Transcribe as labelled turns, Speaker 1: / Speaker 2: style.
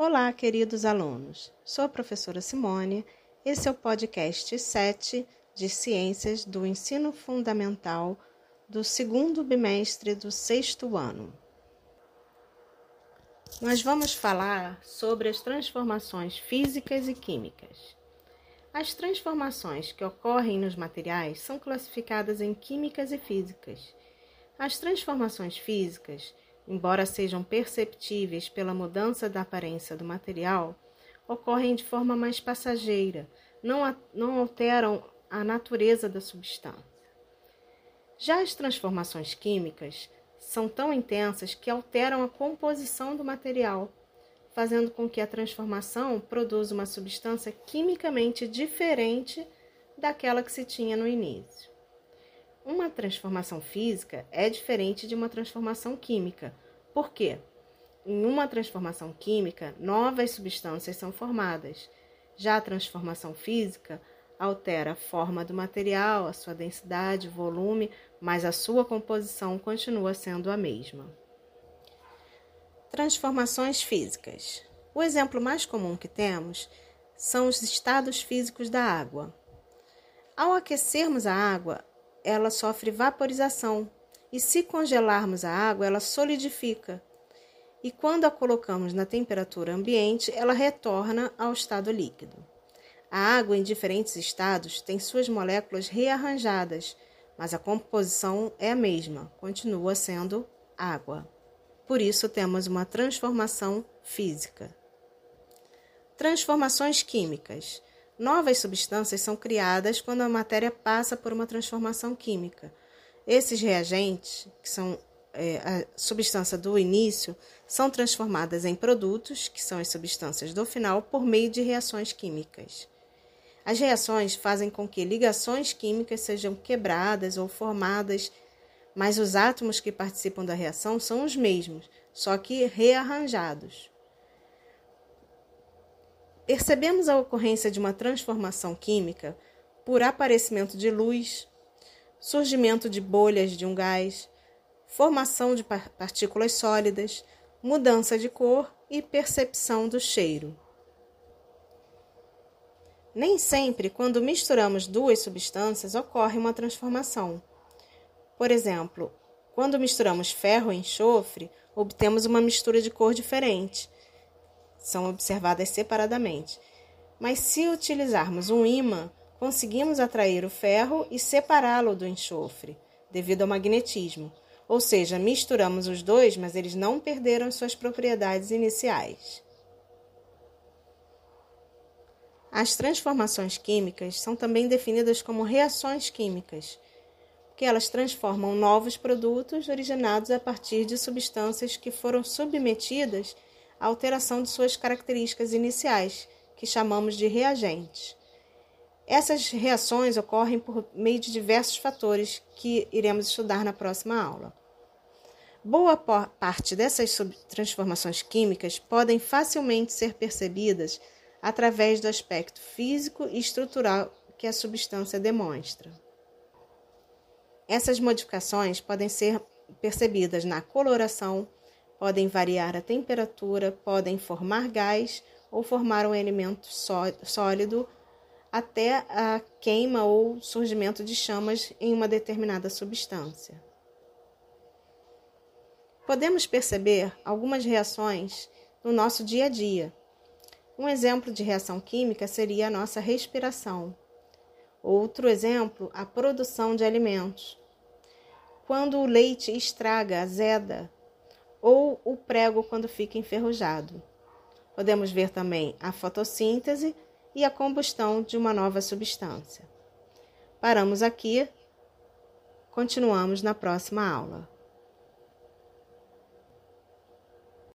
Speaker 1: Olá, queridos alunos. Sou a professora Simone. Esse é o podcast 7 de Ciências do Ensino Fundamental do segundo bimestre do sexto ano. Nós vamos falar sobre as transformações físicas e químicas. As transformações que ocorrem nos materiais são classificadas em químicas e físicas. As transformações físicas embora sejam perceptíveis pela mudança da aparência do material, ocorrem de forma mais passageira, não, não alteram a natureza da substância. Já as transformações químicas são tão intensas que alteram a composição do material, fazendo com que a transformação produza uma substância quimicamente diferente daquela que se tinha no início. Uma transformação física é diferente de uma transformação química. Por quê? Em uma transformação química, novas substâncias são formadas. Já a transformação física altera a forma do material, a sua densidade, volume, mas a sua composição continua sendo a mesma. Transformações físicas. O exemplo mais comum que temos são os estados físicos da água. Ao aquecermos a água, ela sofre vaporização e se congelarmos a água, ela solidifica. E quando a colocamos na temperatura ambiente, ela retorna ao estado líquido. A água em diferentes estados tem suas moléculas rearranjadas, mas a composição é a mesma, continua sendo água. Por isso temos uma transformação física. Transformações químicas. Novas substâncias são criadas quando a matéria passa por uma transformação química. Esses reagentes, que são é, a substância do início, são transformadas em produtos, que são as substâncias do final, por meio de reações químicas. As reações fazem com que ligações químicas sejam quebradas ou formadas, mas os átomos que participam da reação são os mesmos, só que rearranjados. Percebemos a ocorrência de uma transformação química por aparecimento de luz, surgimento de bolhas de um gás, formação de partículas sólidas, mudança de cor e percepção do cheiro. Nem sempre, quando misturamos duas substâncias, ocorre uma transformação. Por exemplo, quando misturamos ferro e enxofre, obtemos uma mistura de cor diferente são observadas separadamente. Mas se utilizarmos um ímã, conseguimos atrair o ferro e separá-lo do enxofre, devido ao magnetismo. Ou seja, misturamos os dois, mas eles não perderam suas propriedades iniciais. As transformações químicas são também definidas como reações químicas, porque elas transformam novos produtos originados a partir de substâncias que foram submetidas a alteração de suas características iniciais, que chamamos de reagentes. Essas reações ocorrem por meio de diversos fatores que iremos estudar na próxima aula. Boa parte dessas transformações químicas podem facilmente ser percebidas através do aspecto físico e estrutural que a substância demonstra. Essas modificações podem ser percebidas na coloração, podem variar a temperatura, podem formar gás ou formar um elemento sólido até a queima ou surgimento de chamas em uma determinada substância. Podemos perceber algumas reações no nosso dia a dia. Um exemplo de reação química seria a nossa respiração. Outro exemplo, a produção de alimentos. Quando o leite estraga, azeda, ou o prego quando fica enferrujado. Podemos ver também a fotossíntese e a combustão de uma nova substância. Paramos aqui, continuamos na próxima aula.